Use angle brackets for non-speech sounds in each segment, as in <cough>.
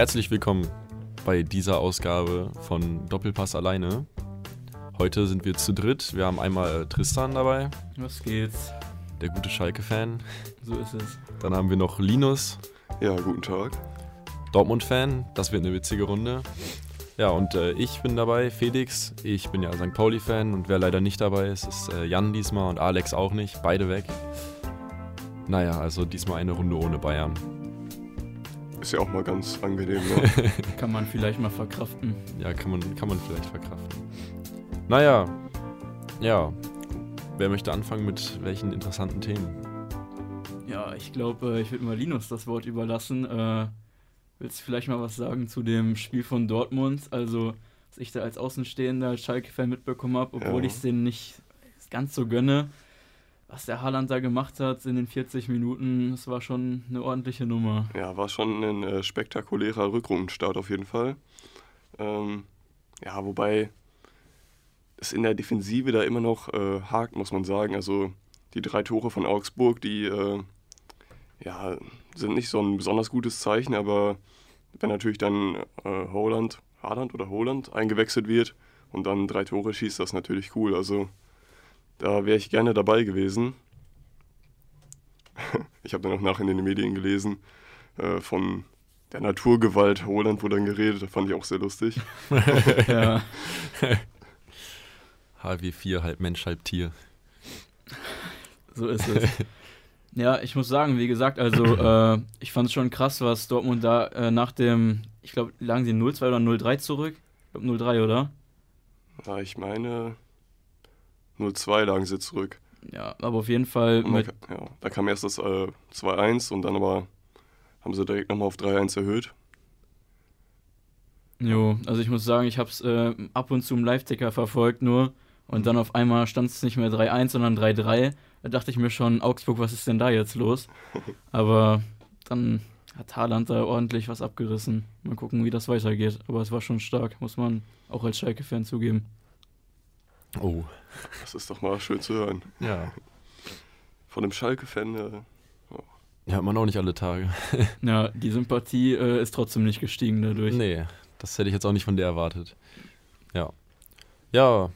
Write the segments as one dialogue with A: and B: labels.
A: Herzlich willkommen bei dieser Ausgabe von Doppelpass alleine. Heute sind wir zu dritt. Wir haben einmal Tristan dabei,
B: Was geht's?
A: der gute Schalke-Fan.
B: So ist es.
A: Dann haben wir noch Linus,
C: Ja, guten Tag.
A: Dortmund-Fan. Das wird eine witzige Runde. Ja, und äh, ich bin dabei, Felix. Ich bin ja St. Pauli-Fan und wer leider nicht dabei ist, ist äh, Jan diesmal und Alex auch nicht. Beide weg. Naja, also diesmal eine Runde ohne Bayern.
C: Ist ja auch mal ganz angenehm, ne? <laughs>
B: Kann man vielleicht mal verkraften.
A: Ja, kann man, kann man vielleicht verkraften. Naja, ja. Wer möchte anfangen mit welchen interessanten Themen?
B: Ja, ich glaube, äh, ich würde mal Linus das Wort überlassen. Äh, willst du vielleicht mal was sagen zu dem Spiel von Dortmund? Also, was ich da als Außenstehender, als Schalke-Fan mitbekommen habe, obwohl
C: Ja.
B: ich es denen nicht ganz so gönne. Was der Haaland da gemacht hat in den 40 Minuten, das war schon eine ordentliche Nummer.
C: ja, war schon ein äh, spektakulärer Rückrundenstart auf jeden Fall. Ähm, ja, wobei es in der Defensive da immer noch äh, hakt, muss man sagen. Also die drei Tore von Augsburg, die äh, ja, sind nicht so ein besonders gutes Zeichen, aber wenn natürlich dann äh, Holland, Haaland oder Holland eingewechselt wird und dann drei Tore schießt, das ist natürlich cool. Also da wäre ich gerne dabei gewesen. <laughs> Ich habe dann auch nach in den Medien gelesen, äh, von der Naturgewalt Holland wurde dann geredet, das fand ich auch sehr lustig. <laughs>
B: ja, <laughs>
A: HW4, halb Mensch, halb Tier.
B: so ist es. Ja, ich muss sagen, wie gesagt, also <coughs> äh, ich fand es schon krass, was Dortmund da äh, nach dem, ich glaube, lagen sie 0-2 oder 0-3 zurück? Ich glaube 0-3, oder?
C: Ja, ich meine, 0-2 lagen sie zurück.
B: Ja, aber auf jeden Fall
C: dann,
B: mit,
C: ka- ja, da kam erst das äh, 2-1 und dann aber haben sie direkt nochmal auf 3-1 erhöht.
B: jo, also ich muss sagen, ich habe es äh, ab und zu im Live-Ticker verfolgt nur und dann auf einmal stand es nicht mehr 3-1, sondern 3-3. Da dachte ich mir schon, Augsburg, was ist denn da jetzt los? <laughs> Aber dann hat Haaland da ordentlich was abgerissen. Mal gucken, wie das weitergeht. Aber es war schon stark, muss man auch als Schalke-Fan zugeben.
A: Oh.
C: Das ist doch mal schön zu hören.
A: Ja.
C: Von dem Schalke-Fan, äh,
A: Ja, hat man auch nicht alle Tage. <laughs>
B: Ja, die Sympathie äh, ist trotzdem nicht gestiegen dadurch.
A: Nee, das hätte ich jetzt auch nicht von der erwartet. Ja. Ja,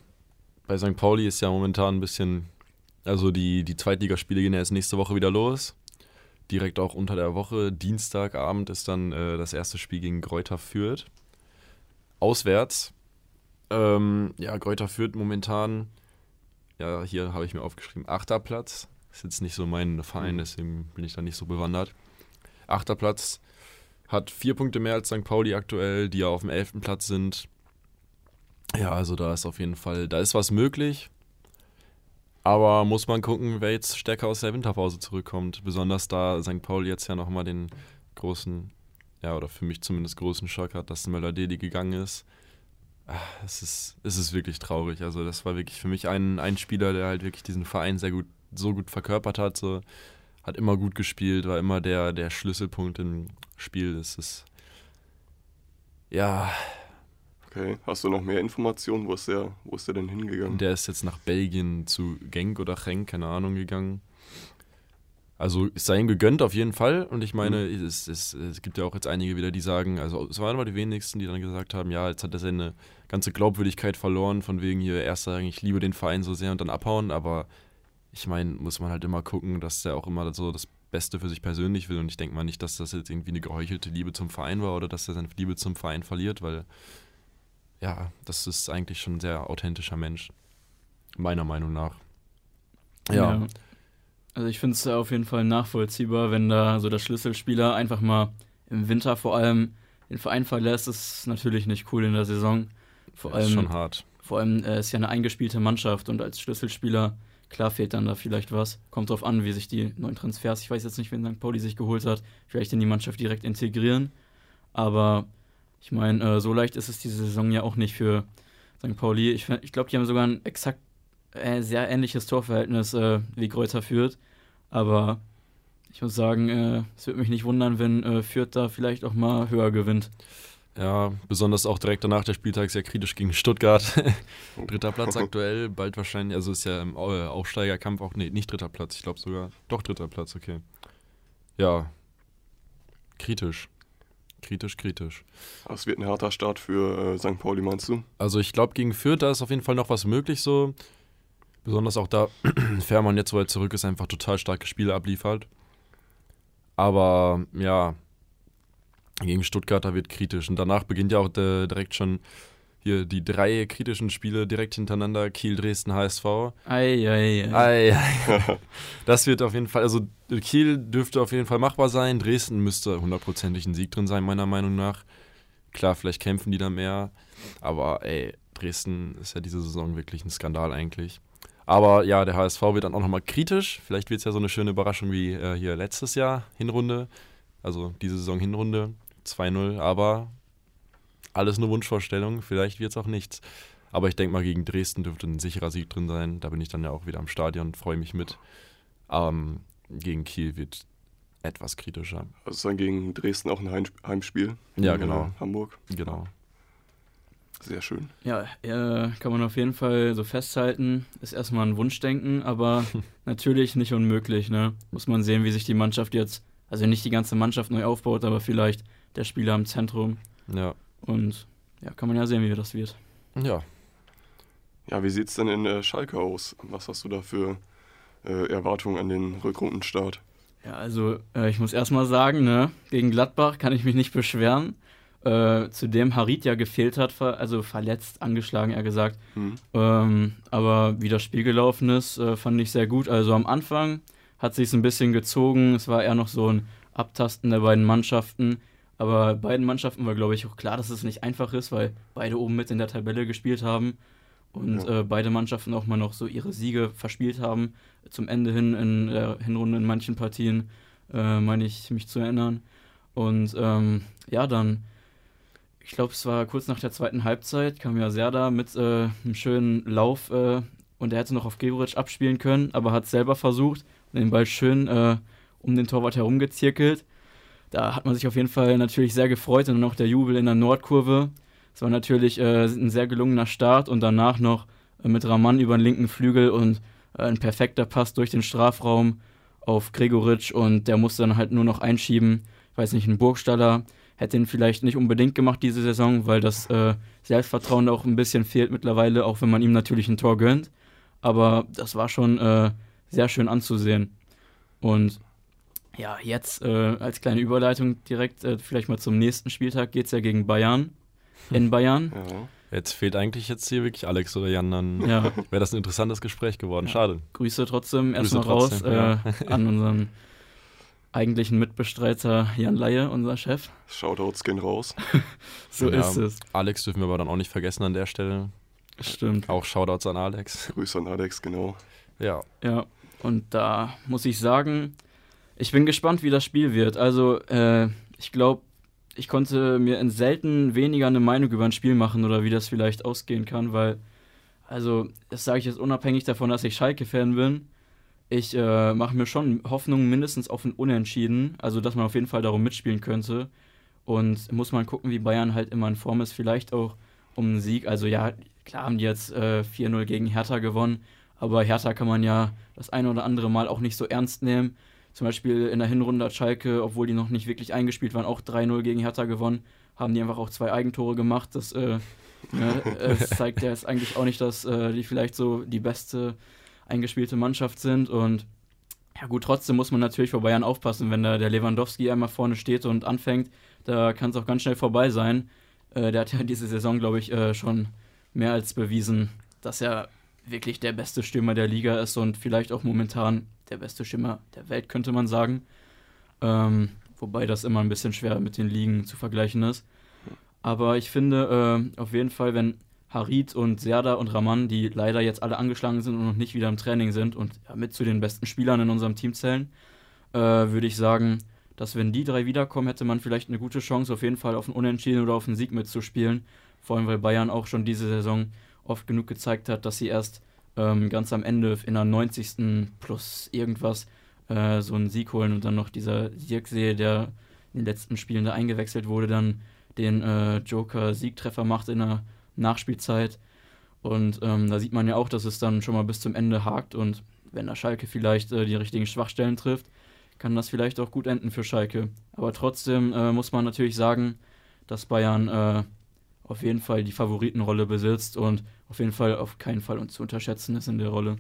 A: bei St. Pauli ist ja momentan ein bisschen. Also die, die Zweitligaspiele gehen ja erst nächste Woche wieder los. Direkt auch unter der Woche. Dienstagabend ist dann äh, das erste Spiel gegen Greuther Fürth. Auswärts. Ähm, ja, Greuther Fürth momentan. Ja, hier habe ich mir aufgeschrieben. Achter Platz. Ist jetzt nicht so mein Verein,
C: Mhm.
A: deswegen bin ich da nicht so bewandert. Achter Platz hat vier Punkte mehr als St. Pauli aktuell, die ja auf dem elften Platz sind. Ja, also da ist auf jeden Fall, da ist was möglich. Aber muss man gucken, wer jetzt stärker aus der Winterpause zurückkommt. Besonders da St. Pauli jetzt ja nochmal den großen, ja, oder für mich zumindest großen Schock hat, dass Möller-Deli gegangen ist. Ah, Es ist, es ist wirklich traurig. Also das war wirklich für mich ein, ein Spieler, der halt wirklich diesen Verein sehr gut, so gut verkörpert hat. So, hat immer gut gespielt, war immer der, der Schlüsselpunkt im Spiel. Es ist, ja,
C: okay. Hast du noch mehr Informationen? Wo ist der, wo ist der denn hingegangen?
A: Der ist jetzt nach Belgien zu Genk oder Genk, keine Ahnung, gegangen. Also es sei ihm gegönnt auf jeden Fall. Und ich meine, es, es, es gibt ja auch jetzt einige wieder, die sagen, also es waren aber die wenigsten, die dann gesagt haben, ja, jetzt hat er seine ganze Glaubwürdigkeit verloren, von wegen hier erst sagen, ich liebe den Verein so sehr und dann abhauen. Aber ich meine, muss man halt immer gucken, dass er auch immer so das Beste für sich persönlich will. Und ich denke mal nicht, dass das jetzt irgendwie eine geheuchelte Liebe zum Verein war oder dass er seine Liebe zum Verein verliert, weil ja, das ist eigentlich schon ein sehr authentischer Mensch. Meiner Meinung nach. Ja.
B: Also ich finde es auf jeden Fall nachvollziehbar, wenn da so der Schlüsselspieler einfach mal im Winter vor allem den Verein verlässt, ist natürlich nicht cool in der Saison. Vor
A: das ist
B: allem,
A: schon hart.
B: vor allem äh, ist ja eine eingespielte Mannschaft und als Schlüsselspieler, klar fehlt dann da vielleicht was. Kommt drauf an, wie sich die neuen Transfers, ich weiß jetzt nicht, wen St. Pauli sich geholt hat, vielleicht in die Mannschaft direkt integrieren. Aber ich meine, äh, so leicht ist es diese Saison ja auch nicht für St. Pauli. Ich, ich glaube, die haben sogar ein exakt sehr ähnliches Torverhältnis äh, wie Greuther führt. Aber ich muss sagen, äh, es würde mich nicht wundern, wenn äh, Fürth da vielleicht auch mal höher gewinnt.
A: Ja, besonders auch direkt danach der Spieltag sehr kritisch gegen Stuttgart. dritter Platz <laughs> aktuell, bald wahrscheinlich, also ist ja im Au- Aufsteigerkampf auch, nee, nicht dritter Platz, ich glaube sogar, doch dritter Platz, okay. Ja, kritisch. kritisch, kritisch.
C: Das wird ein harter Start für äh, St. Pauli, meinst du?
A: Also ich glaube, gegen Fürth, da ist auf jeden Fall noch was möglich so. Besonders auch da <clears throat> Fährmann jetzt, wo er zurück ist, einfach total starke Spiele abliefert. Aber ja, gegen Stuttgart, da wird kritisch. Und danach beginnt ja auch de, direkt schon hier die drei kritischen Spiele direkt hintereinander. Kiel, Dresden, HSV.
B: Ei, ei, ei.
A: Ei. <laughs> Das wird auf jeden Fall, also Kiel dürfte auf jeden Fall machbar sein. Dresden müsste hundertprozentig ein Sieg drin sein, meiner Meinung nach. Klar, vielleicht kämpfen die da mehr. Aber ey, Dresden ist ja diese Saison wirklich ein Skandal eigentlich. Aber ja, der HSV wird dann auch nochmal kritisch. Vielleicht wird es ja so eine schöne Überraschung wie äh, hier letztes Jahr, Hinrunde. Also diese Saison Hinrunde 2-0. Aber alles nur Wunschvorstellung. Vielleicht wird es auch nichts. Aber ich denke mal, gegen Dresden dürfte ein sicherer Sieg drin sein. Da bin ich dann ja auch wieder am Stadion, freue mich mit. Ähm, gegen Kiel wird etwas kritischer.
C: Also dann gegen Dresden auch ein Heim Heimspiel.
A: Ja, genau.
C: Hamburg.
A: Genau.
C: Sehr schön.
B: Ja, äh, kann man auf jeden Fall so festhalten. Ist erstmal ein Wunschdenken, aber <laughs> natürlich nicht unmöglich. Ne? Muss man sehen, wie sich die Mannschaft jetzt, also nicht die ganze Mannschaft neu aufbaut, aber vielleicht der Spieler im Zentrum.
A: Ja.
B: Und ja, kann man ja sehen, wie das wird.
A: Ja.
C: Ja, wie sieht es denn in äh, Schalke aus? Was hast du da für äh, Erwartungen an den Rückrundenstart?
B: Ja, also äh, ich muss erstmal sagen, ne, gegen Gladbach kann ich mich nicht beschweren. Äh, zudem Harit ja gefehlt hat, also verletzt, angeschlagen, er gesagt.
C: Hm.
B: Ähm, aber wie das Spiel gelaufen ist, äh, fand ich sehr gut. Also am Anfang hat sich ein bisschen gezogen. Es war eher noch so ein Abtasten der beiden Mannschaften. Aber beiden Mannschaften war, glaube ich, auch klar, dass es nicht einfach ist, weil beide oben mit in der Tabelle gespielt haben und
C: Ja.
B: äh, beide Mannschaften auch mal noch so ihre Siege verspielt haben. Zum Ende hin in der Hinrunde in manchen Partien, äh, meine ich, mich zu erinnern. Und ähm, ja, dann, ich glaube, es war kurz nach der zweiten Halbzeit, kam ja Serda mit äh, einem schönen Lauf äh, und er hätte noch auf Gregoritsch abspielen können, aber hat selber versucht und den Ball schön äh, um den Torwart herumgezirkelt. Da hat man sich auf jeden Fall natürlich sehr gefreut und auch der Jubel in der Nordkurve. Es war natürlich äh, ein sehr gelungener Start und danach noch äh, mit Raman über den linken Flügel und äh, ein perfekter Pass durch den Strafraum auf Gregoritsch und der musste dann halt nur noch einschieben. Ich weiß nicht, ein Burgstaller hätte ihn vielleicht nicht unbedingt gemacht diese Saison, weil das äh, Selbstvertrauen auch ein bisschen fehlt mittlerweile, auch wenn man ihm natürlich ein Tor gönnt. Aber das war schon äh, sehr schön anzusehen. Und ja, jetzt äh, als kleine Überleitung direkt äh, vielleicht mal zum nächsten Spieltag geht es ja gegen Bayern. <laughs> In Bayern.
C: Ja.
A: Jetzt fehlt eigentlich jetzt hier wirklich Alex oder Jan, dann
B: Ja, <laughs>
A: wäre das ein interessantes Gespräch geworden.
B: Ja.
A: Schade.
B: Grüße trotzdem erstmal raus
A: trotzdem,
B: äh,
A: ja.
B: an unseren <laughs> eigentlichen Mitbestreiter Jan Laie, unser Chef.
C: Shoutouts gehen raus. <laughs>
B: So
A: Ja.
B: ist es.
A: Alex dürfen wir aber dann auch nicht vergessen an der Stelle.
B: Stimmt.
A: Auch Shoutouts an Alex.
C: Grüße an Alex, genau.
A: Ja.
B: Ja, und da muss ich sagen, ich bin gespannt, wie das Spiel wird. Also, äh, ich glaube, ich konnte mir in selten weniger eine Meinung über ein Spiel machen oder wie das vielleicht ausgehen kann, weil, also, das sage ich jetzt unabhängig davon, dass ich Schalke-Fan bin. Ich äh, mache mir schon Hoffnung mindestens auf ein Unentschieden, also dass man auf jeden Fall darum mitspielen könnte. Und muss man gucken, wie Bayern halt immer in Form ist, vielleicht auch um einen Sieg. Also ja, klar haben die jetzt äh, 4-0 gegen Hertha gewonnen, aber Hertha kann man ja das eine oder andere Mal auch nicht so ernst nehmen. Zum Beispiel in der Hinrunde hat Schalke, obwohl die noch nicht wirklich eingespielt waren, auch 3-0 gegen Hertha gewonnen. Haben die einfach auch zwei Eigentore gemacht. Das äh, ne, es <laughs> zeigt ja jetzt eigentlich auch nicht, dass äh, die vielleicht so die beste eingespielte Mannschaft sind. Und ja gut, trotzdem muss man natürlich vor Bayern aufpassen, wenn da der Lewandowski einmal vorne steht und anfängt, da kann es auch ganz schnell vorbei sein. Äh, der hat ja <laughs> diese Saison, glaube ich, äh, schon mehr als bewiesen, dass er wirklich der beste Stürmer der Liga ist und vielleicht auch momentan der beste Stürmer der Welt, könnte man sagen. Ähm, wobei das immer ein bisschen schwer mit den Ligen zu vergleichen ist. Aber ich finde äh, auf jeden Fall, wenn Harit und Serda und Raman, die leider jetzt alle angeschlagen sind und noch nicht wieder im Training sind und ja, mit zu den besten Spielern in unserem Team zählen, äh, würde ich sagen, dass wenn die drei wiederkommen, hätte man vielleicht eine gute Chance, auf jeden Fall auf einen Unentschieden oder auf einen Sieg mitzuspielen. Vor allem, weil Bayern auch schon diese Saison oft genug gezeigt hat, dass sie erst ähm, ganz am Ende in der 90. plus irgendwas äh, so einen Sieg holen und dann noch dieser Sirksee, der in den letzten Spielen da eingewechselt wurde, dann den äh, Joker-Siegtreffer macht in der Nachspielzeit. Und ähm, da sieht man ja auch, dass es dann schon mal bis zum Ende hakt und wenn der Schalke vielleicht äh, die richtigen Schwachstellen trifft, kann das vielleicht auch gut enden für Schalke. Aber trotzdem äh, muss man natürlich sagen, dass Bayern äh, auf jeden Fall die Favoritenrolle besitzt und auf jeden Fall auf keinen Fall zu unterschätzen ist in der Rolle.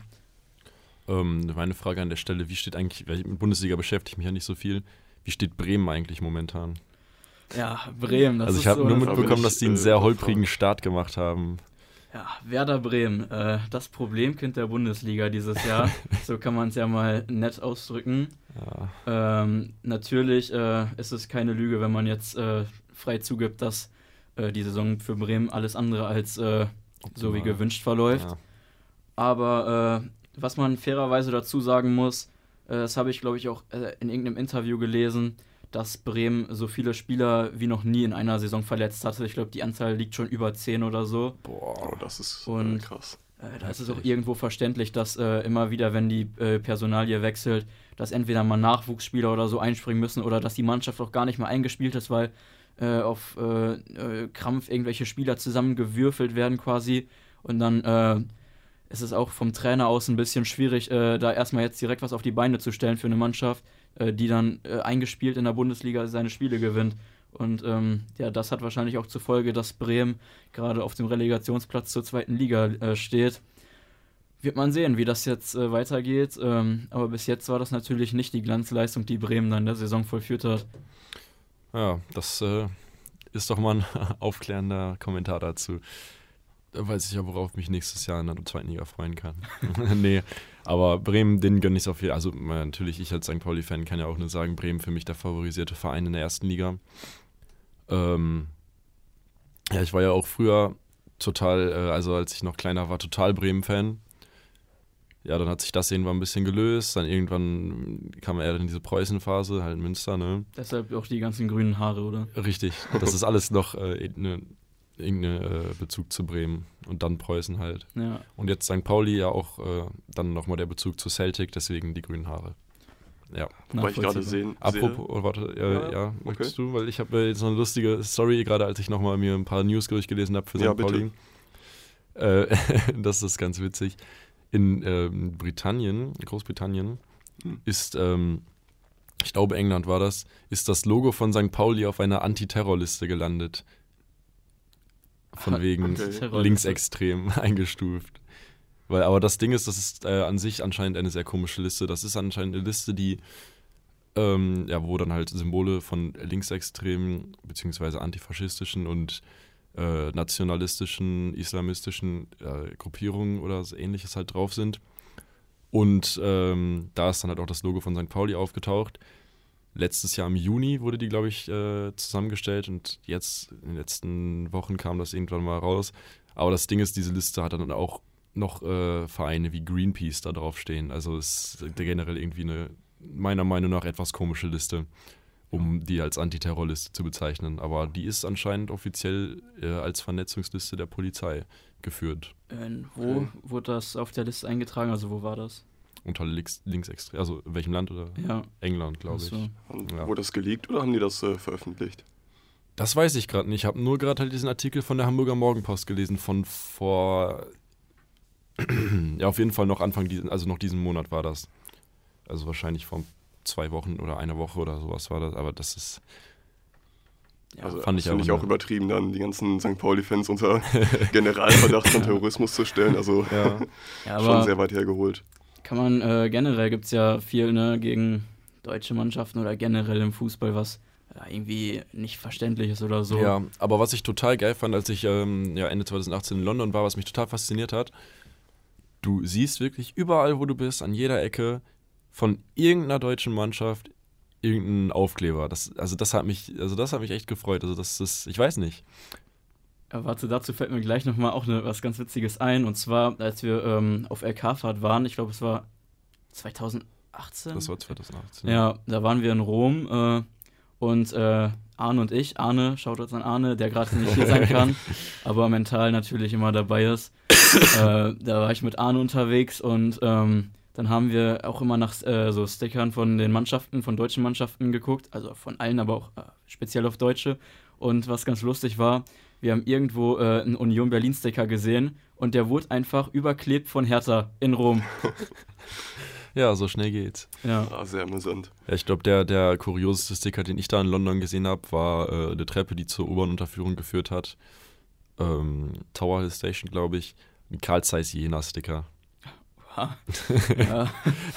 A: Ähm, meine Frage an der Stelle, wie steht eigentlich, weil ich mit Bundesliga beschäftige ich mich ja nicht so viel, wie steht Bremen eigentlich momentan?
B: Ja, Bremen.
A: Das also ich habe so nur mitbekommen, dass die einen sehr holprigen Start gemacht haben.
B: Ja, Werder Bremen, äh, das Problemkind der Bundesliga dieses Jahr. <laughs> so kann man es ja mal nett ausdrücken. Ja. Ähm, natürlich äh, ist es keine Lüge, wenn man jetzt äh, frei zugibt, dass äh, die Saison für Bremen alles andere als äh, so wie gewünscht verläuft. Ja. Aber äh, was man fairerweise dazu sagen muss, das habe ich glaube ich auch in irgendeinem Interview gelesen, dass Bremen so viele Spieler wie noch nie in einer Saison verletzt hatte. Ich glaube, die Anzahl liegt schon über 10 oder so.
C: Boah, oh, das ist
B: äh, Und, krass. Äh, da ist es auch irgendwo verständlich, dass äh, immer wieder, wenn die äh, Personalie wechselt, dass entweder mal Nachwuchsspieler oder so einspringen müssen oder dass die Mannschaft auch gar nicht mehr eingespielt ist, weil äh, auf äh, Krampf irgendwelche Spieler zusammengewürfelt werden quasi. Und dann ist es auch vom Trainer aus ein bisschen schwierig, da erstmal jetzt direkt was auf die Beine zu stellen für eine Mannschaft äh, die dann äh, eingespielt in der Bundesliga seine Spiele gewinnt. Und ähm, ja, das hat wahrscheinlich auch zur Folge, dass Bremen gerade auf dem Relegationsplatz zur zweiten Liga äh, steht. Wird man sehen, wie das jetzt äh, weitergeht. Ähm, aber bis jetzt war das natürlich nicht die Glanzleistung, die Bremen dann in der Saison vollführt hat.
A: Ja, das äh, ist doch mal ein <laughs> aufklärender Kommentar dazu. Weiß ich ja, worauf mich nächstes Jahr in der zweiten Liga freuen kann. <laughs> nee, aber Bremen, den gönne ich es auf jeden Fall. Also natürlich, ich als St. Pauli-Fan kann ja auch nur sagen, Bremen für mich der favorisierte Verein in der ersten Liga. Ähm, ja, ich war ja auch früher total, äh, also als ich noch kleiner war, total Bremen-Fan. Ja, dann hat sich das irgendwann ein bisschen gelöst. Dann irgendwann kam er in diese Preußen-Phase, halt in Münster, ne?
B: Deshalb auch die ganzen grünen Haare, oder?
A: Richtig. Das ist alles noch äh, eine irgendeinen äh, Bezug zu Bremen und dann Preußen halt.
B: Ja.
A: Und jetzt St. Pauli ja auch äh, dann nochmal der Bezug zu Celtic, deswegen die grünen Haare. Ja.
C: Wobei ich gerade sehen.
A: Apropos, oh, warte, äh, ja, ja möchtest okay. du? Weil ich habe jetzt so eine lustige Story, gerade als ich nochmal mir ein paar News durchgelesen habe für St. Ja, Pauli. Äh, <laughs> das ist ganz witzig. In ähm, Britannien, Großbritannien, hm. ist, ähm, ich glaube England war das, ist das Logo von St. Pauli auf einer Antiterrorliste gelandet von wegen okay. linksextrem <laughs> eingestuft. Weil, aber das Ding ist, das ist äh, an sich anscheinend eine sehr komische Liste. Das ist anscheinend eine Liste, die, ähm, ja, wo dann halt Symbole von linksextremen beziehungsweise antifaschistischen und äh, nationalistischen, islamistischen äh, Gruppierungen oder so ähnliches halt drauf sind. Und ähm, da ist dann halt auch das Logo von St. Pauli aufgetaucht letztes Jahr im Juni wurde die, glaube ich, äh, zusammengestellt und jetzt in den letzten Wochen kam das irgendwann mal raus. Aber das Ding ist, diese Liste hat dann auch noch äh, Vereine wie Greenpeace da drauf stehen. Also es ist generell irgendwie eine, meiner Meinung nach, etwas komische Liste, um die als Antiterrorliste zu bezeichnen. Aber die ist anscheinend offiziell äh, als Vernetzungsliste der Polizei geführt.
B: Ähm, wo okay. wurde das auf der Liste eingetragen? Also wo war das?
A: Unter links, linksextrem. Also in welchem Land oder?
B: Ja.
A: England, glaube ich.
C: Ja. Wurde das geleakt oder haben die das äh, veröffentlicht?
A: Das weiß ich gerade nicht. Ich habe nur gerade halt diesen Artikel von der Hamburger Morgenpost gelesen von vor. <clears throat> ja, auf jeden Fall noch Anfang diesen, also noch diesen Monat war das. Also wahrscheinlich vor zwei Wochen oder einer Woche oder sowas war das, aber das ist.
C: Ja, also fand ich finde ich auch übertrieben, dann die ganzen St. Pauli-Fans unter <laughs> Generalverdacht von Terrorismus zu stellen. Also ja. <laughs> ja, schon sehr weit hergeholt.
B: Kann man, äh, generell gibt es ja viel ne, gegen deutsche Mannschaften oder generell im Fußball, was äh, irgendwie nicht verständlich ist oder so.
A: Ja, aber was ich total geil fand, als ich ähm, ja, Ende 2018 in London war, was mich total fasziniert hat, du siehst wirklich überall, wo du bist, an jeder Ecke von irgendeiner deutschen Mannschaft irgendeinen Aufkleber. Das, also das hat mich, also das hat mich echt gefreut. Also das ist, ich weiß nicht.
B: Warte, dazu fällt mir gleich nochmal auch ne, was ganz Witziges ein. Und zwar, als wir ähm, auf LK-Fahrt waren, ich glaube, es war 2018.
A: Das war 2018.
B: Ja, da waren wir in Rom äh, und äh, Arne und ich, Arne, schaut uns an Arne, der gerade nicht hier sein kann, <laughs> aber mental natürlich immer dabei ist. <coughs> äh, da war ich mit Arne unterwegs und ähm, dann haben wir auch immer nach äh, so Stickern von den Mannschaften, von deutschen Mannschaften geguckt, also von allen, aber auch äh, speziell auf Deutsche. Und was ganz lustig war, wir haben irgendwo äh, einen Union Berlin-Sticker gesehen und der wurde einfach überklebt von Hertha in Rom. <laughs>
A: Ja, so schnell geht's.
B: Ja.
C: Ah, sehr amüsant.
A: Ja, ich glaube, der, der kurioseste Sticker, den ich da in London gesehen habe, war äh, eine Treppe, die zur U-Bahn-Unterführung geführt hat. Ähm, Tower Hill Station, glaube ich. Ein Carl Zeiss Jena-Sticker.
B: ja.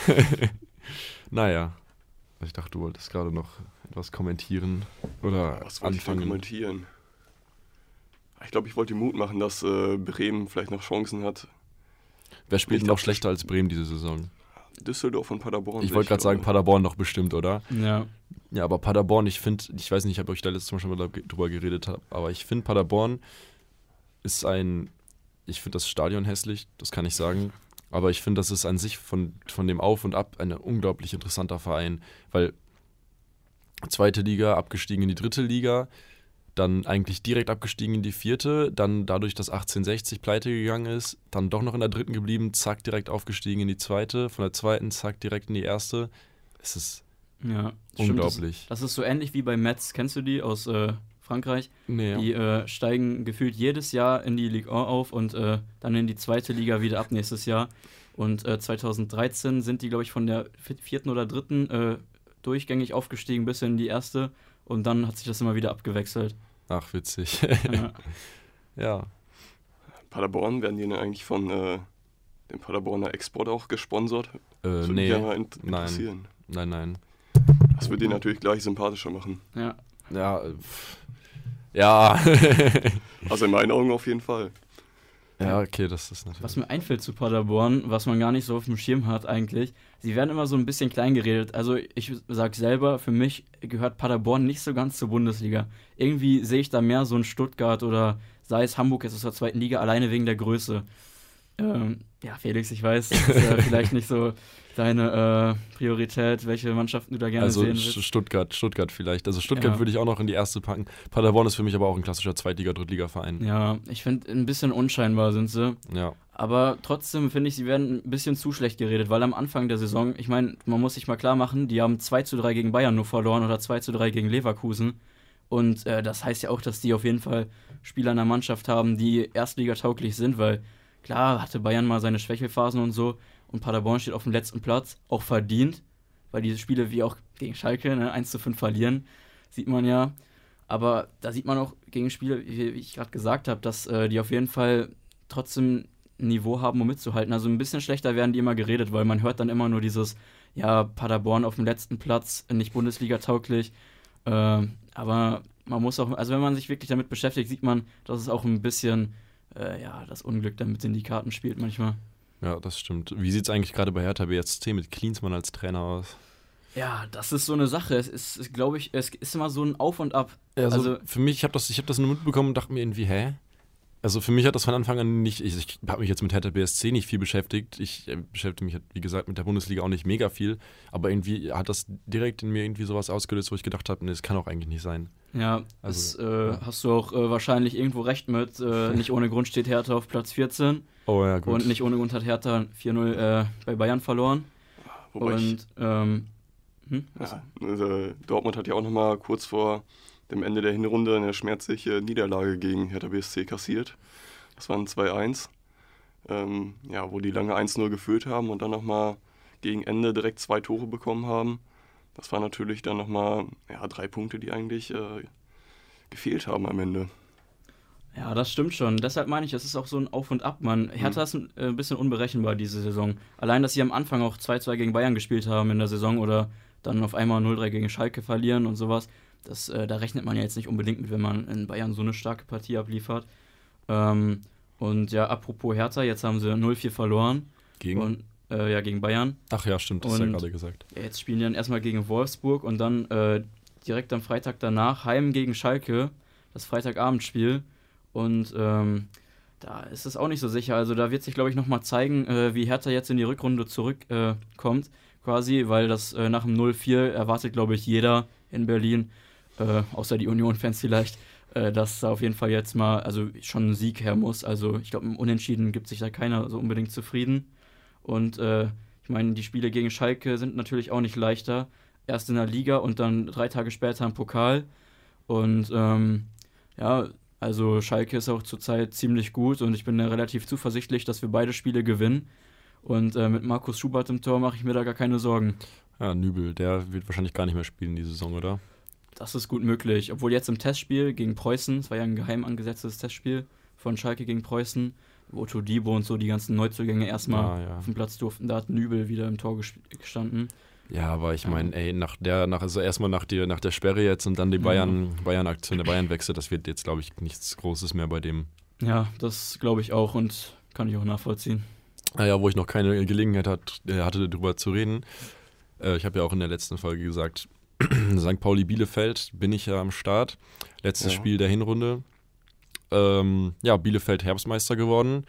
B: <laughs>
A: Naja. Ich dachte, du wolltest gerade noch etwas kommentieren oder
C: Was wollte ich denn
A: anfangen.
C: kommentieren? Ich glaube, ich wollte Mut machen, dass äh, Bremen vielleicht noch Chancen hat.
A: Wer spielt noch schlechter als Bremen diese Saison?
C: Düsseldorf und Paderborn.
A: Ich wollte gerade sagen. Paderborn noch bestimmt, oder?
B: ja.
A: Ja, aber Paderborn, ich finde, ich weiß nicht, ich habe euch da letztes Mal schon mal drüber geredet, hab, aber ich finde, Paderborn ist ein, ich finde das Stadion hässlich, das kann ich sagen, aber ich finde, das ist an sich von, von dem Auf und Ab ein unglaublich interessanter Verein, weil zweite Liga, abgestiegen in die dritte Liga, dann eigentlich direkt abgestiegen in die vierte, dann dadurch, dass 1860 pleite gegangen ist, dann doch noch in der dritten geblieben, zack, direkt aufgestiegen in die zweite, von der zweiten, zack, direkt in die erste. Es ist
B: Ja.
A: Unglaublich.
B: Das, das ist so ähnlich wie bei Metz. Kennst du die aus äh, Frankreich?
A: nee, ja.
B: Die äh, steigen gefühlt jedes Jahr in die Ligue 1 auf und äh, dann in die zweite Liga wieder ab nächstes Jahr. Und äh, 2013 sind die, glaube ich, von der vi- vierten oder dritten äh, durchgängig aufgestiegen bis in die erste. Und dann hat sich das immer wieder abgewechselt.
A: Ach, witzig.
B: Ja. <laughs>
A: ja.
C: Paderborn werden die denn eigentlich von äh, dem Paderborner Export auch gesponsert?
A: Äh,
C: Das würde mich
A: nee,
C: ja mal in
A: nein.
C: interessieren.
A: nein, nein.
C: Das würde die natürlich gleich sympathischer machen.
B: ja.
A: Ja, äh, pff. ja. <laughs>
C: Also in meinen Augen auf jeden Fall.
A: Ja, okay, das ist natürlich.
B: Was mir einfällt zu Paderborn, was man gar nicht so auf dem Schirm hat eigentlich, sie werden immer so ein bisschen klein geredet. Also ich sag selber, für mich gehört Paderborn nicht so ganz zur Bundesliga. Irgendwie sehe ich da mehr so ein Stuttgart oder sei es Hamburg jetzt aus der zweiten Liga, alleine wegen der Größe. Ähm, ja, Felix, ich weiß, das ist äh, <laughs> vielleicht nicht so deine äh, Priorität, welche Mannschaften du da gerne
A: also
B: sehen willst.
A: Stuttgart, Stuttgart vielleicht. Also Stuttgart
B: Ja.
A: würde ich auch noch in die erste packen. Paderborn ist für mich aber auch ein klassischer Zweitliga-, Drittliga-Verein.
B: Ja, ich finde, ein bisschen unscheinbar sind sie.
A: Ja.
B: Aber trotzdem finde ich, sie werden ein bisschen zu schlecht geredet, weil am Anfang der Saison, ich meine, man muss sich mal klar machen, die haben 2 zu 3 gegen Bayern nur verloren oder 2 zu 3 gegen Leverkusen. Und äh, das heißt ja auch, dass die auf jeden Fall Spieler in der Mannschaft haben, die erstligatauglich sind, weil klar hatte Bayern mal seine Schwächelphasen und so und Paderborn steht auf dem letzten Platz, auch verdient, weil diese Spiele wie auch gegen Schalke ne, 1 zu 5 verlieren, sieht man ja. Aber da sieht man auch gegen Spiele, wie, ich gerade gesagt habe, dass äh, die auf jeden Fall trotzdem ein Niveau haben, um mitzuhalten. Also ein bisschen schlechter werden die immer geredet, weil man hört dann immer nur dieses, ja, Paderborn auf dem letzten Platz, nicht Bundesliga tauglich. Ähm, aber man muss auch, also wenn man sich wirklich damit beschäftigt, sieht man, dass es auch ein bisschen, äh, ja, das Unglück damit in die Karten spielt manchmal.
A: Ja, das stimmt. Wie sieht es eigentlich gerade bei Hertha BSC mit Klinsmann als Trainer aus?
B: Ja, das ist so eine Sache. Es ist, glaube ich, es ist immer so ein Auf und Ab.
A: Also,
B: Also-
A: für mich, ich habe das, ich hab das nur mitbekommen und dachte mir irgendwie, hä? Also für mich hat das von Anfang an nicht, ich, ich habe mich jetzt mit Hertha BSC nicht viel beschäftigt. Ich äh, beschäftige mich, wie gesagt, mit der Bundesliga auch nicht mega viel. Aber irgendwie hat das direkt in mir irgendwie sowas ausgelöst, wo ich gedacht habe, nee, das kann auch eigentlich nicht sein.
B: Ja,
A: Also,
B: das äh,
A: ja.
B: hast du auch äh, wahrscheinlich irgendwo recht mit. Äh, <laughs> nicht ohne Grund steht Hertha auf Platz 14
A: Oh ja, gut.
B: und nicht ohne Grund hat Hertha 4-0 äh, bei Bayern verloren.
C: Wobei ich,
B: und ähm, hm?
C: ja, also Dortmund hat ja auch nochmal kurz vor dem Ende der Hinrunde eine schmerzliche Niederlage gegen Hertha BSC kassiert. Das waren 2-1, ähm, ja, wo die lange 1-0 geführt haben und dann nochmal gegen Ende direkt zwei Tore bekommen haben. Das waren natürlich dann nochmal ja, drei Punkte, die eigentlich äh, gefehlt haben am Ende.
B: Ja, das stimmt schon. Deshalb meine ich, es ist auch so ein Auf und Ab. Man, Hertha ist ein äh, bisschen unberechenbar diese Saison. Allein, dass sie am Anfang auch 2-2 gegen Bayern gespielt haben in der Saison oder dann auf einmal 0-3 gegen Schalke verlieren und sowas. Das, äh, da rechnet man ja jetzt nicht unbedingt mit, wenn man in Bayern so eine starke Partie abliefert. Ähm, und ja, apropos Hertha, jetzt haben sie 0-4 verloren.
A: Gegen?
B: Und, äh, ja, gegen Bayern.
A: Ach ja, stimmt, das ist ja
B: Und-
A: gerade gesagt.
B: Ja, Jetzt spielen die dann erstmal gegen Wolfsburg und dann äh, direkt am Freitag danach heim gegen Schalke, das Freitagabendspiel. Und ähm, da ist es auch nicht so sicher. Also da wird sich, glaube ich, nochmal zeigen, äh, wie Hertha jetzt in die Rückrunde zurückkommt, äh, quasi, weil das äh, nach dem 0-4 erwartet, glaube ich, jeder in Berlin, äh, außer die Union-Fans vielleicht, dass da auf jeden Fall jetzt mal, also schon ein Sieg her muss. Also ich glaube, im Unentschieden gibt sich da keiner so unbedingt zufrieden. Und äh, ich meine, die Spiele gegen Schalke sind natürlich auch nicht leichter. Erst in der Liga und dann drei Tage später im Pokal. Und ähm, ja, also Schalke ist auch zurzeit ziemlich gut und ich bin da relativ zuversichtlich, dass wir beide Spiele gewinnen. Und äh, mit Markus Schubert im Tor mache ich mir da gar keine Sorgen.
A: Ja, Nübel, der wird wahrscheinlich gar nicht mehr spielen die Saison, oder?
B: Das ist gut möglich. Obwohl jetzt im Testspiel gegen Preußen, es war ja ein geheim angesetztes Testspiel von Schalke gegen Preußen, Otto Dibo und so die ganzen Neuzugänge erstmal
A: Ah, ja.
B: auf dem Platz durften. Da hat Nübel wieder im Tor gestanden.
A: Ja, aber ich meine, ey, nach der, nach, also erstmal nach der, nach der Sperre jetzt und dann die. Bayern, Bayern-Aktion, der Bayern-Wechsel, das wird jetzt, glaube ich, nichts Großes mehr bei dem.
B: Ja, das glaube ich auch und kann ich auch nachvollziehen.
A: Naja, wo ich noch keine Gelegenheit hat, äh, hatte, darüber zu reden. Äh, ich habe ja auch in der letzten Folge gesagt, <clears throat> St. Pauli Bielefeld bin ich ja am Start. Letztes
C: Ja.
A: Spiel der Hinrunde. Ähm, ja, Bielefeld Herbstmeister geworden.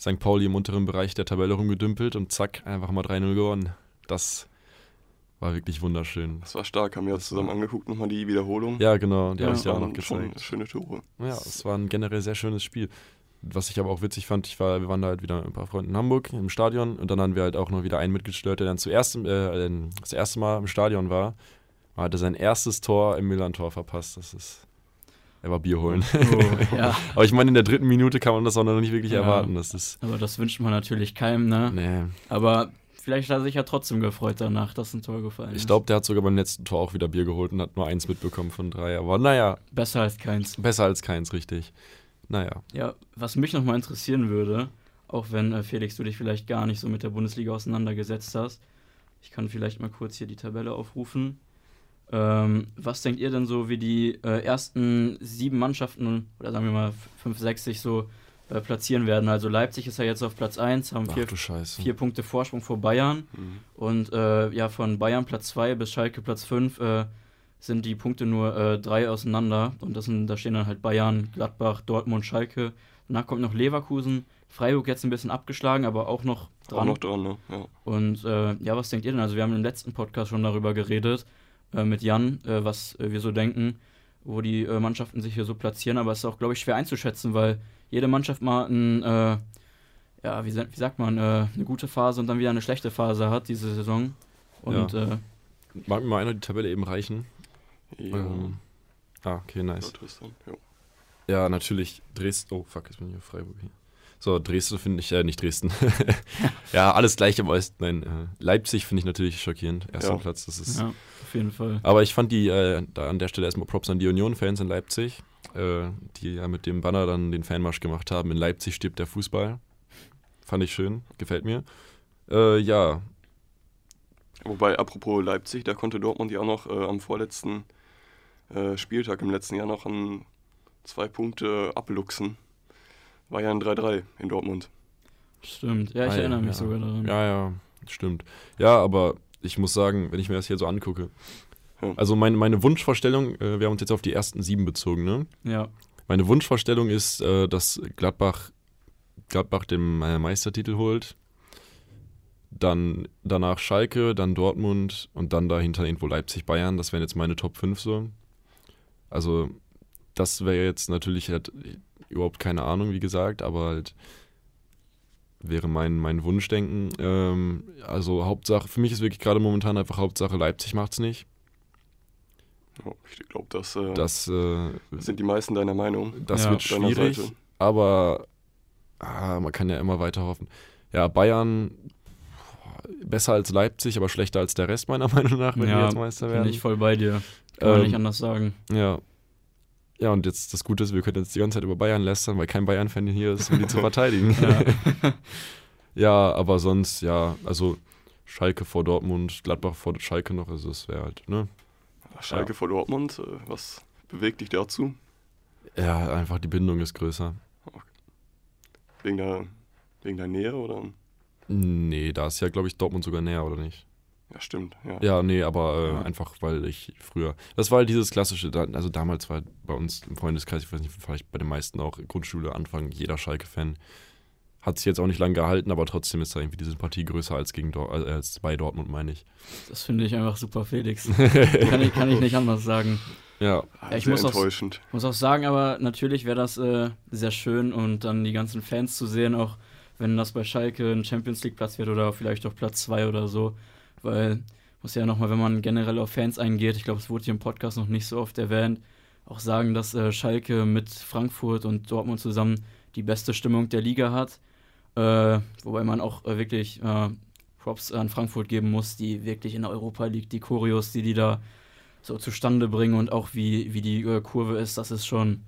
A: St. Pauli im unteren Bereich der Tabelle rumgedümpelt und zack, einfach mal 3-0 gewonnen. Das war wirklich wunderschön.
C: Das war stark, haben wir uns zusammen angeguckt, nochmal die Wiederholung.
A: Ja, genau, die
B: Ja,
A: habe ich dir auch noch gezeigt.
C: schöne Tore.
A: Ja, es war ein generell sehr schönes Spiel. Was ich aber auch witzig fand, ich war, wir waren da halt wieder mit ein paar Freunden in Hamburg im Stadion und dann haben wir halt auch noch wieder einen mitgestört, der dann zuerst äh, das erste Mal im Stadion war. Er hatte sein erstes Tor im Milan-Tor verpasst. Das ist. Er war Bier holen.
B: Oh, ja, <laughs>
A: aber ich meine, in der dritten Minute kann man das auch noch nicht wirklich
B: Ja.
A: erwarten. Das ist.
B: aber das wünscht man natürlich keinem, ne?
A: Nee.
B: Aber vielleicht hat er sich ja trotzdem gefreut danach, dass ein Tor gefallen ist.
A: Ich glaube, der hat sogar beim letzten Tor auch wieder Bier geholt und hat nur eins mitbekommen von drei. Aber naja,
B: Besser als keins.
A: besser als keins, richtig. Naja.
B: Ja, was mich nochmal interessieren würde, auch wenn äh, Felix, du dich vielleicht gar nicht so mit der Bundesliga auseinandergesetzt hast, ich kann vielleicht mal kurz hier die Tabelle aufrufen. Ähm, was denkt ihr denn so, wie die äh, ersten sieben Mannschaften, oder sagen wir mal fünf, sechs, sich so äh, platzieren werden? Also Leipzig ist ja jetzt auf Platz 1, haben
A: Ach
B: vier, vier Punkte Vorsprung vor Bayern.
C: Mhm.
B: Und äh, ja, von Bayern Platz 2 bis Schalke Platz 5 äh, sind die Punkte nur äh, drei auseinander. Und das sind, da stehen dann halt Bayern, Gladbach, Dortmund, Schalke. Danach kommt noch Leverkusen. Freiburg jetzt ein bisschen abgeschlagen, aber auch noch
C: Auch
B: dran.
C: noch dran, ne? Ja.
B: Und äh, ja, was denkt ihr denn? Also wir haben im letzten Podcast schon darüber geredet äh, mit Jan, äh, was äh, wir so denken, wo die äh, Mannschaften sich hier so platzieren. Aber es ist auch, glaube ich, schwer einzuschätzen, weil jede Mannschaft mal ein, äh, ja, wie, wie sagt man, äh, eine gute Phase und dann wieder eine schlechte Phase hat diese Saison. Und
A: Ja.
B: äh,
A: Mag mir mal einer die Tabelle eben reichen?
C: Ja.
A: Ähm, ah, okay, nice.
C: Ja.
A: Ja, natürlich Dresden. Oh, fuck, jetzt bin ich hier Freiburg hier. So, Dresden finde ich, äh, nicht Dresden. <laughs> ja, alles gleich im Osten. Nein, äh, Leipzig finde ich natürlich schockierend. Erster
C: Ja.
A: Platz, das ist.
B: ja, auf jeden Fall.
A: Aber ich fand die, äh, da an der Stelle erstmal Props an die Union-Fans in Leipzig, äh, die ja mit dem Banner dann den Fanmarsch gemacht haben. In Leipzig stirbt der Fußball. Fand ich schön, gefällt mir. Äh, ja,
C: Wobei, apropos Leipzig, da konnte Dortmund ja auch noch äh, am vorletzten äh, Spieltag im letzten Jahr noch an zwei Punkte abluchsen. War ja ein 3-3 in Dortmund.
B: Stimmt. Ja, ich
A: Ah, ja,
B: erinnere mich
A: ja.
B: sogar daran.
A: Ja, ja, stimmt. Ja, aber ich muss sagen, wenn ich mir das hier so angucke,
C: Ja.
A: also meine, meine Wunschvorstellung, äh, wir haben uns jetzt auf die ersten sieben bezogen, ne?
B: Ja,
A: Meine Wunschvorstellung ist, äh, dass Gladbach, Gladbach den äh, Meistertitel holt, dann danach Schalke, dann Dortmund und dann dahinter irgendwo Leipzig, Bayern. Das wären jetzt meine Top 5 so. Also das wäre jetzt natürlich halt überhaupt keine Ahnung, wie gesagt, aber halt wäre mein, mein Wunschdenken. Ähm, also Hauptsache, für mich ist wirklich gerade momentan einfach Hauptsache Leipzig macht's nicht.
C: Ja, ich glaube, das, äh,
A: Das, äh,
C: sind die meisten deiner Meinung.
A: das
B: Ja,
A: wird schwierig, aber ah, man kann ja immer weiter hoffen. Ja, Bayern besser als Leipzig, aber schlechter als der Rest meiner <laughs> Meinung nach, wenn die
B: Ja,
A: jetzt Meister
B: bin
A: werden.
B: ich voll bei dir. Kann man
A: Ähm,
B: nicht anders sagen.
A: Ja. Ja, und jetzt das Gute ist, wir können jetzt die ganze Zeit über Bayern lästern, weil kein Bayern-Fan hier ist, um die zu <laughs> verteidigen.
B: Ja. <laughs>
A: ja, aber sonst, ja, also Schalke vor Dortmund, Gladbach vor Schalke noch, also es wäre halt, ne?
C: Schalke
A: Ja.
C: vor Dortmund, äh, was bewegt dich dazu?
A: Ja, einfach die Bindung ist größer.
C: Wegen der, wegen der Nähe oder?
A: Nee, da ist ja, glaube ich, Dortmund sogar näher, oder nicht?
C: Ja, stimmt. Ja.
A: Ja, nee, aber äh,
B: Ja.
A: einfach, weil ich früher. Das war halt dieses klassische, also damals war bei uns im Freundeskreis, ich weiß nicht, vielleicht bei den meisten auch Grundschule, Anfang, jeder Schalke-Fan. Hat sich jetzt auch nicht lange gehalten, aber trotzdem ist da irgendwie die Sympathie größer als, gegen Dor äh, als bei Dortmund, meine ich.
B: Das finde ich einfach super, Felix. <laughs> kann, ich, kann ich nicht anders sagen.
A: Ja,
B: Ja, ich
C: sehr
B: muss auch-
C: enttäuschend.
B: Ich muss auch sagen, aber natürlich wäre das äh, sehr schön und dann die ganzen Fans zu sehen, auch wenn das bei Schalke ein Champions League Platz wird oder vielleicht auch Platz 2 oder so. Weil, muss ja nochmal, wenn man generell auf Fans eingeht, ich glaube, es wurde hier im Podcast noch nicht so oft erwähnt, auch sagen, dass äh, Schalke mit Frankfurt und Dortmund zusammen die beste Stimmung der Liga hat. Äh, wobei man auch äh, wirklich äh, Props an Frankfurt geben muss, die wirklich in der Europa League, die Choreos, die die da so zustande bringen und auch wie, wie die äh, Kurve ist, das ist schon,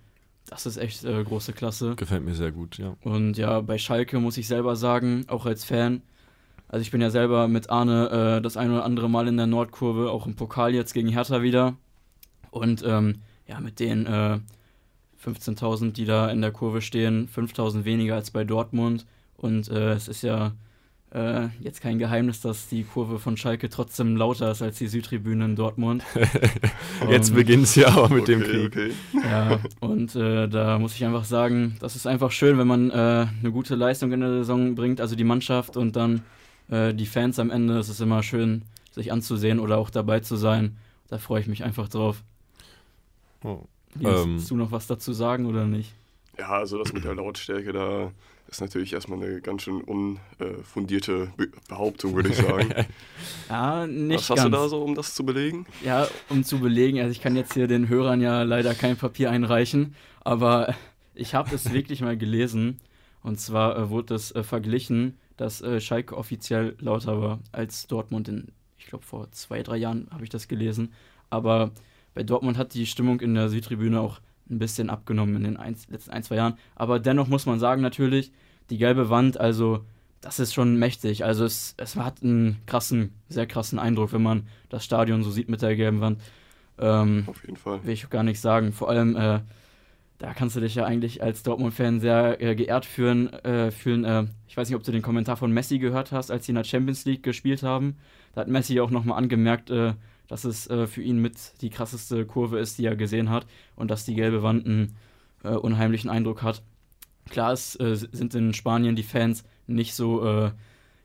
B: das ist echt äh, große Klasse.
A: Gefällt mir sehr gut, ja.
B: Und ja, bei Schalke muss ich selber sagen, auch als Fan, also ich bin ja selber mit Arne äh, das ein oder andere Mal in der Nordkurve, auch im Pokal jetzt gegen Hertha wieder. Und ähm, ja, mit den äh, 15.000, die da in der Kurve stehen, 5.000 weniger als bei Dortmund. Und äh, es ist ja äh, jetzt kein Geheimnis, dass die Kurve von Schalke trotzdem lauter ist als die Südtribüne in Dortmund. <laughs>
A: jetzt beginnt es ja aber mit
C: okay,
A: dem Krieg.
C: Okay.
B: Ja, und äh, da muss ich einfach sagen, das ist einfach schön, wenn man äh, eine gute Leistung in der Saison bringt, also die Mannschaft und dann äh, die Fans am Ende. Es ist immer schön, sich anzusehen oder auch dabei zu sein. Da freue ich mich einfach drauf.
A: Oh.
B: Willst
A: Ähm.
B: du noch was dazu sagen oder nicht?
C: Ja, also das mit der Lautstärke, da ist natürlich erstmal eine ganz schön unfundierte Be Behauptung, würde ich sagen. <laughs>
B: Ja, <laughs> nicht
C: Was hast
B: ganz.
C: du da so, um das zu belegen?
B: Ja, um zu belegen, also ich kann jetzt hier den Hörern ja leider kein Papier einreichen, aber ich habe es wirklich mal gelesen. Und zwar äh, wurde es äh, verglichen, dass äh, Schalke offiziell lauter war als Dortmund in, ich glaube, vor zwei, drei Jahren habe ich das gelesen. Aber bei Dortmund hat die Stimmung in der Südtribüne auch ein bisschen abgenommen in den ein, letzten ein, zwei Jahren. Aber dennoch muss man sagen, natürlich, die gelbe Wand, also das ist schon mächtig. Also es, es hat einen krassen, sehr krassen Eindruck, wenn man das Stadion so sieht mit der gelben Wand. Ähm,
C: Auf jeden Fall.
B: will ich gar nicht sagen. Vor allem, äh, da kannst du dich ja eigentlich als Dortmund-Fan sehr äh, geehrt fühlen. Äh, fühlen äh, ich weiß nicht, ob du den Kommentar von Messi gehört hast, als sie in der Champions League gespielt haben. Da hat Messi auch nochmal angemerkt, äh, dass es äh, für ihn mit die krasseste Kurve ist, die er gesehen hat und dass die gelbe Wand einen äh, unheimlichen Eindruck hat. Klar, äh, sind in Spanien die Fans nicht so,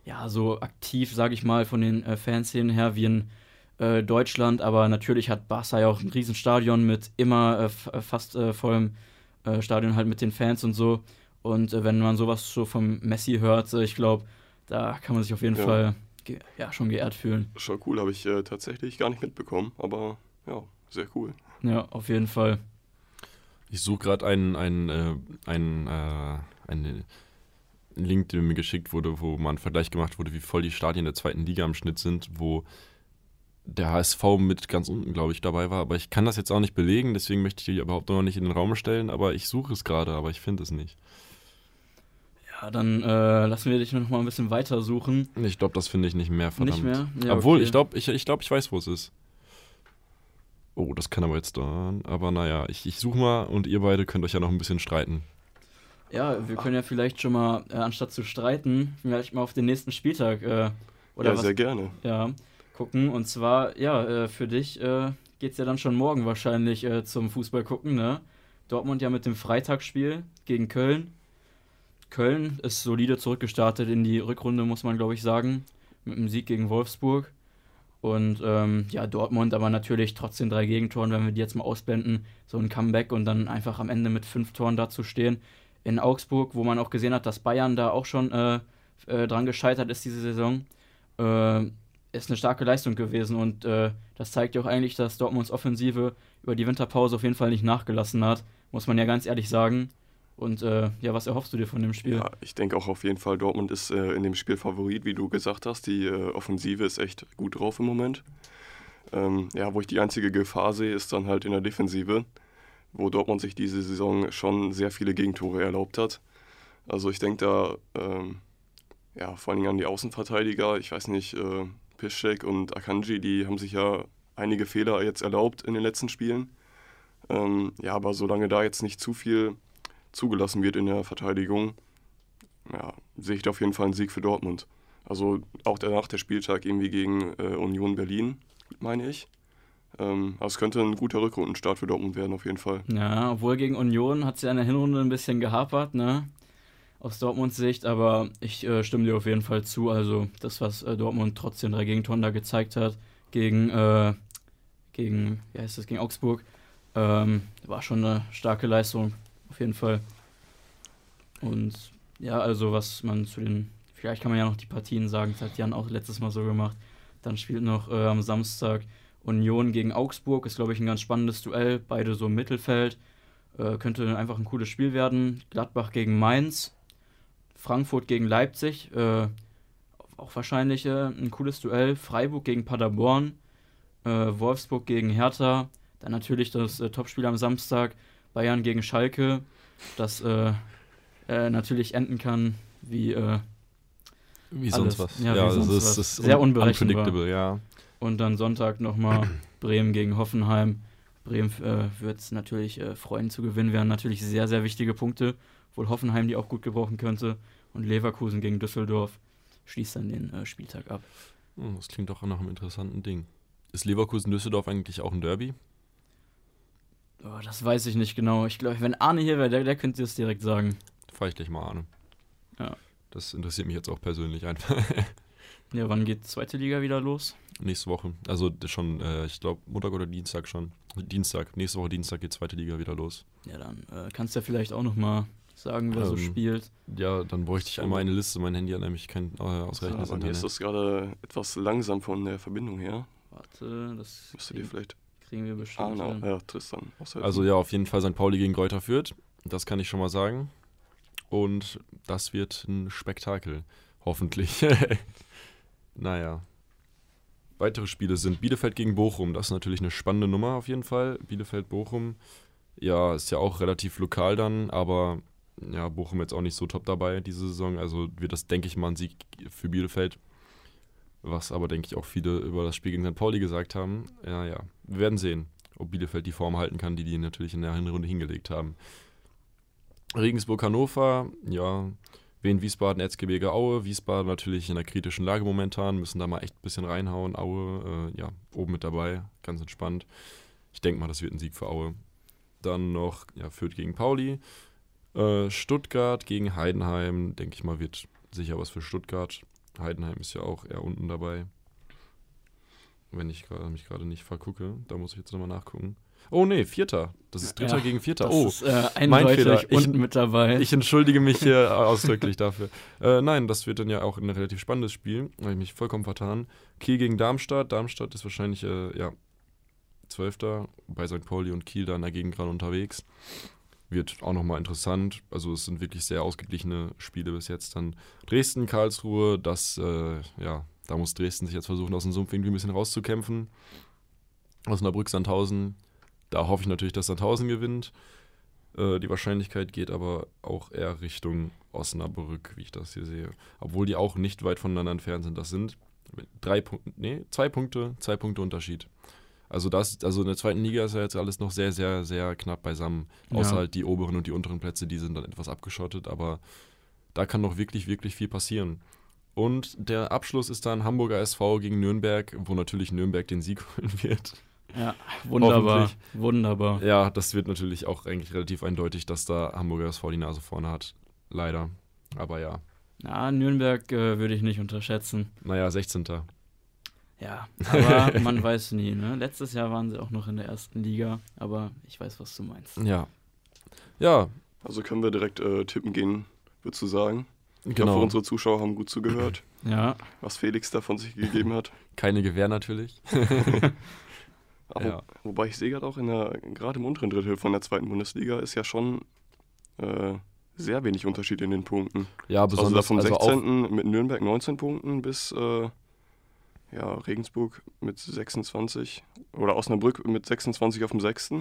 B: ja, so aktiv, sage ich mal, von den äh, Fanszenen her wie in äh, Deutschland, aber natürlich hat Barca ja auch ein Riesenstadion mit immer äh, äh, fast äh, vollem äh, Stadion halt mit den Fans und so. Und äh, wenn man sowas so vom Messi hört, äh, ich glaube, da kann man sich auf jeden
C: Ja.
B: Fall ge ja, schon geehrt fühlen.
C: Schon cool, habe ich äh, tatsächlich gar nicht mitbekommen, aber ja, sehr cool.
B: Ja, auf jeden Fall.
A: Ich suche gerade einen, einen, äh, einen, äh, einen Link, der mir geschickt wurde, wo mal ein Vergleich gemacht wurde, wie voll die Stadien der zweiten Liga im Schnitt sind, wo der HSV mit ganz unten, glaube ich, dabei war. Aber ich kann das jetzt auch nicht belegen, deswegen möchte ich die überhaupt noch nicht in den Raum stellen, aber ich suche es gerade, aber ich finde es nicht.
B: Ja, dann äh, lassen wir dich noch mal ein bisschen weiter suchen.
A: Ich glaube, das finde ich nicht mehr, verdammt.
B: Nicht mehr? Ja,
A: Obwohl,
B: okay.
A: ich glaube, ich, ich, glaub, ich weiß, wo es ist. Oh, das kann aber jetzt dauern. Aber naja, ich, ich suche mal und ihr beide könnt euch ja noch ein bisschen streiten.
B: Ja, wir können ja vielleicht schon mal, äh, anstatt zu streiten, vielleicht mal auf den nächsten Spieltag äh, oder
C: ja,
B: was
C: sehr gerne.
B: ja, gucken. Und zwar, ja, äh, für dich äh, geht es ja dann schon morgen wahrscheinlich äh, zum Fußball gucken, ne? Dortmund ja mit dem Freitagsspiel gegen Köln. Köln ist solide zurückgestartet in die Rückrunde, muss man glaube ich sagen. Mit einem Sieg gegen Wolfsburg. Und ähm, ja, Dortmund aber natürlich trotzdem drei Gegentoren, wenn wir die jetzt mal ausblenden, so ein Comeback und dann einfach am Ende mit fünf Toren da zu stehen. In Augsburg, wo man auch gesehen hat, dass Bayern da auch schon äh, äh, dran gescheitert ist diese Saison, äh, ist eine starke Leistung gewesen und äh, das zeigt ja auch eigentlich, dass Dortmunds Offensive über die Winterpause auf jeden Fall nicht nachgelassen hat, muss man ja ganz ehrlich sagen. Und äh, ja, was erhoffst du dir von dem Spiel?
C: Ja, ich denke auch auf jeden Fall, Dortmund ist äh, in dem Spiel Favorit, wie du gesagt hast. Die äh, Offensive ist echt gut drauf im Moment. Ähm, ja, wo ich die einzige Gefahr sehe, ist dann halt in der Defensive, wo Dortmund sich diese Saison schon sehr viele Gegentore erlaubt hat. Also ich denke da ähm, ja, vor allen Dingen an die Außenverteidiger. Ich weiß nicht, äh, Piszczek und Akanji, die haben sich ja einige Fehler jetzt erlaubt in den letzten Spielen. Ähm, ja, aber solange da jetzt nicht zu viel zugelassen wird in der Verteidigung, ja, sehe ich da auf jeden Fall einen Sieg für Dortmund. Also auch danach der Spieltag irgendwie gegen äh, Union Berlin, meine ich. Ähm, also es könnte ein guter Rückrundenstart für Dortmund werden, auf jeden Fall.
B: Ja, obwohl gegen Union hat es ja in der Hinrunde ein bisschen gehapert, ne? Aus Dortmunds Sicht, aber ich äh, stimme dir auf jeden Fall zu. Also das, was äh, Dortmund trotzdem drei Gegentoren da gezeigt hat gegen, äh, gegen, wie heißt das, gegen Augsburg, ähm, war schon eine starke Leistung, auf jeden Fall. Und ja, also was man zu den, vielleicht kann man ja noch die Partien sagen, das hat Jan auch letztes Mal so gemacht. Dann spielt noch äh, am Samstag Union gegen Augsburg, ist glaube ich ein ganz spannendes Duell, beide so im Mittelfeld. Äh, könnte einfach ein cooles Spiel werden. Gladbach gegen Mainz. Frankfurt gegen Leipzig, äh, auch wahrscheinlich äh, ein cooles Duell. Freiburg gegen Paderborn, äh, Wolfsburg gegen Hertha, dann natürlich das äh, Topspiel am Samstag, Bayern gegen Schalke, das äh, äh, natürlich enden kann wie,
A: Wie
B: Alles.
A: sonst was.
B: Ja, wie
A: also
B: sonst
A: es
B: was.
A: ist
B: Sehr
A: un-
B: unberechenbar.
A: ja.
B: und dann Sonntag nochmal <clears throat> Bremen gegen Hoffenheim. Bremen äh, wird es natürlich äh, freuen zu gewinnen, wären natürlich sehr, sehr wichtige Punkte, obwohl Hoffenheim die auch gut gebrauchen könnte. Und Leverkusen gegen Düsseldorf schließt dann den äh, Spieltag ab.
A: Hm, Das klingt doch nach einem interessanten Ding. Ist Leverkusen-Düsseldorf eigentlich auch ein Derby?
B: Oh, das weiß ich nicht genau. Ich glaube, wenn Arne hier wäre, der, der könnte es direkt sagen.
A: Fahr ich gleich mal an.
B: Ja.
A: Das interessiert mich jetzt auch persönlich einfach. <laughs>
B: Ja, wann geht zweite Liga wieder los?
A: Nächste Woche. Also schon, äh, ich glaube, Montag oder Dienstag schon. Dienstag. Nächste Woche Dienstag geht zweite Liga wieder los.
B: Ja, dann äh, kannst du ja vielleicht auch nochmal sagen, wer so
A: Ähm,
B: spielt.
A: Ja, dann bräuchte ich einmal eine Liste. Mein Handy hat nämlich kein äh, ausreichendes
C: Aber mir ist
A: Internet.
C: das gerade etwas langsam von der Verbindung her.
B: Warte, das
C: Müsst ihr dir
B: kriegen,
C: vielleicht.
B: kriegen wir bestimmt.
C: Ah, na, ja, Tristan.
A: Also ja, auf jeden Fall St. Pauli gegen Greuther Fürth. Das kann ich schon mal sagen. Und das wird ein Spektakel. Hoffentlich. <laughs> naja. Weitere Spiele sind Bielefeld gegen Bochum. Das ist natürlich eine spannende Nummer auf jeden Fall. Bielefeld-Bochum. Ja, ist ja auch relativ lokal dann, aber ja, Bochum jetzt auch nicht so top dabei diese Saison. Also wird das, denke ich mal, ein Sieg für Bielefeld. Was aber, denke ich, auch viele über das Spiel gegen St. Pauli gesagt haben. Ja, ja. Wir werden sehen ob Bielefeld die Form halten kann, die die natürlich in der Hinrunde hingelegt haben. Regensburg-Hannover, ja, Wien, Wiesbaden, Erzgebirge, Aue. Wiesbaden natürlich in einer kritischen Lage momentan, müssen da mal echt ein bisschen reinhauen. Aue, äh, ja, oben mit dabei, ganz entspannt. Ich denke mal, das wird ein Sieg für Aue. Dann noch, ja, Fürth gegen Pauli. Äh, Stuttgart gegen Heidenheim, denke ich mal, wird sicher was für Stuttgart. Heidenheim ist ja auch eher unten dabei. Wenn ich grad, mich gerade nicht vergucke, da muss ich jetzt nochmal nachgucken. Oh nee, Vierter. Das ist Dritter
B: Ja,
A: gegen Vierter.
B: Das
A: Oh,
B: ist äh,
A: mein Fehler. Ich-
B: mit dabei.
A: ich entschuldige mich hier <laughs> ausdrücklich dafür. Äh, nein, das wird dann ja auch ein relativ spannendes Spiel. Da habe ich mich vollkommen vertan. Kiel gegen Darmstadt. Darmstadt ist wahrscheinlich, äh, ja, Zwölfter. Bei St. Pauli und Kiel da in der Gegend gerade unterwegs. Wird auch nochmal interessant. Also es sind wirklich sehr ausgeglichene Spiele bis jetzt. Dann Dresden, Karlsruhe. Das, äh, ja, da muss Dresden sich jetzt versuchen, aus dem Sumpf irgendwie ein bisschen rauszukämpfen. Osnabrück, Sandhausen. Da hoffe ich natürlich, dass Sandhausen gewinnt. Äh, die Wahrscheinlichkeit geht aber auch eher Richtung Osnabrück, wie ich das hier sehe. Obwohl die auch nicht weit voneinander entfernt sind. Das sind drei Punkte, nee, zwei Punkte, zwei Punkte Unterschied. Also das, also in der zweiten Liga ist ja jetzt alles noch sehr, sehr, sehr knapp beisammen. Außer
B: Ja.
A: halt die oberen und die unteren Plätze, die sind dann etwas abgeschottet, aber da kann noch wirklich, wirklich viel passieren. Und der Abschluss ist dann Hamburger SV gegen Nürnberg, wo natürlich Nürnberg den Sieg <laughs> holen wird.
B: Ja, wunderbar. Wunderbar.
A: Ja, das wird natürlich auch eigentlich relativ eindeutig, dass da Hamburger SV die Nase vorne hat. Leider. Aber ja.
B: Ja, Nürnberg äh, würde ich nicht unterschätzen.
A: Naja, 16.
B: Ja, aber <laughs> man weiß nie. Ne? Letztes Jahr waren sie auch noch in der ersten Liga, aber ich weiß, was du meinst.
A: Ja. Ja,
C: Also können wir direkt äh, tippen gehen, würdest du sagen? Ich hoffe,
A: genau.
C: unsere Zuschauer haben gut zugehört,
B: Ja,
C: was Felix da von sich gegeben hat.
A: Keine Gewehr natürlich. <laughs>
C: Aber
A: Ja.
C: Wobei ich sehe gerade auch in der, gerade im unteren Drittel von der zweiten Bundesliga ist ja schon äh, sehr wenig Unterschied in den Punkten.
A: Ja,
C: Also
A: besonders
C: vom
A: also auch,
C: 16. mit Nürnberg 19 Punkten bis äh, ja, Regensburg mit 26 oder Osnabrück mit 26 auf dem 6.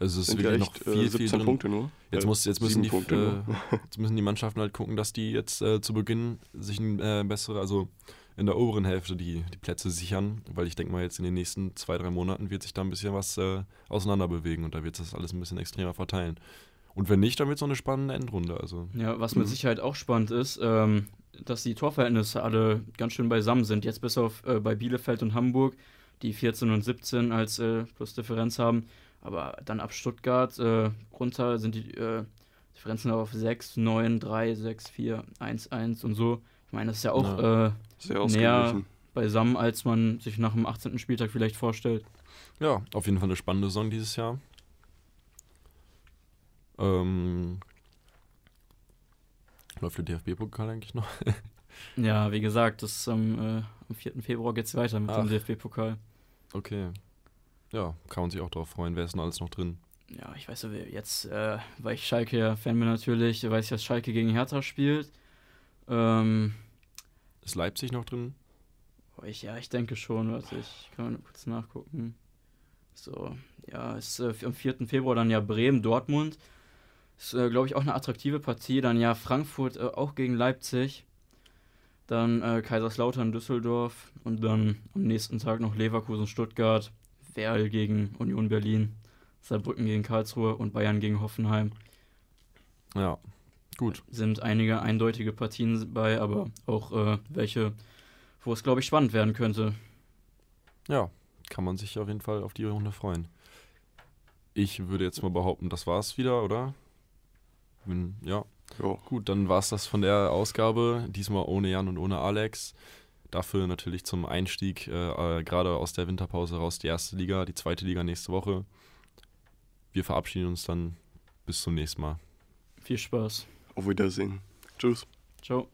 A: es ist
C: sind ja
A: wirklich
C: echt
A: noch viel,
C: äh, 17
A: viel.
C: Punkte nur.
A: Jetzt,
C: Äh,
A: muss, jetzt, müssen die,
C: Punkte
A: äh, jetzt müssen die Mannschaften halt gucken, dass die jetzt äh, zu Beginn sich ein äh, bessere, also in der oberen Hälfte die, die Plätze sichern, weil ich denke mal, jetzt in den nächsten zwei, drei Monaten wird sich da ein bisschen was äh, auseinander bewegen und da wird das alles ein bisschen extremer verteilen. Und wenn nicht, dann wird es so eine spannende Endrunde. Also
B: ja was mit
C: Mhm.
B: Sicherheit auch spannend ist, ähm, dass die Torverhältnisse alle ganz schön beisammen sind. Jetzt bis auf äh, bei Bielefeld und Hamburg, die 14 und 17 als äh, Plusdifferenz haben. Aber dann ab Stuttgart äh, runter sind die äh, Differenzen auf 6, 9, 3, 6, 4, 1, 1 und so. Ich meine, das ist ja auch Äh,
C: Sehr ausgeglichen.
B: beisammen, als man sich nach dem 18. Spieltag vielleicht vorstellt.
A: ja, auf jeden Fall eine spannende Saison dieses Jahr. Ähm, läuft der DFB-Pokal eigentlich noch? <laughs>
B: Ja, wie gesagt, das am, äh, am 4. Februar geht es weiter mit
A: Ach.
B: dem DFB-Pokal.
A: Okay. Ja, kann man sich auch darauf freuen. Wer ist denn alles noch drin?
B: Ja, ich weiß jetzt, äh, weil ich Schalke ja Fan bin natürlich, weiß ich, dass Schalke gegen Hertha spielt. Ähm,
A: Ist Leipzig noch drin?
B: ich, ja, ich denke schon. Warte, ich kann mal kurz nachgucken. So, ja, ist äh, am 4. Februar dann ja Bremen, Dortmund. Ist, äh, glaube ich, auch eine attraktive Partie. Dann ja Frankfurt äh, auch gegen Leipzig. Dann äh, Kaiserslautern, Düsseldorf. Und dann am nächsten Tag noch Leverkusen, Stuttgart. Werl gegen Union Berlin. Saarbrücken gegen Karlsruhe und Bayern gegen Hoffenheim.
A: Ja, gut.
B: Sind einige eindeutige Partien bei, aber auch äh, welche, wo es, glaube ich, spannend werden könnte.
A: Ja, kann man sich auf jeden Fall auf die Runde freuen. Ich würde jetzt mal behaupten, das war's wieder, oder? Wenn, ja,
C: Ja,
A: gut, dann war's das von der Ausgabe. Diesmal ohne Jan und ohne Alex. Dafür natürlich zum Einstieg, äh, äh, gerade aus der Winterpause raus, die erste Liga, die zweite Liga nächste Woche. Wir verabschieden uns dann bis zum nächsten Mal.
B: Viel Spaß.
C: Auf Wiedersehen. Tschüss.
B: Ciao.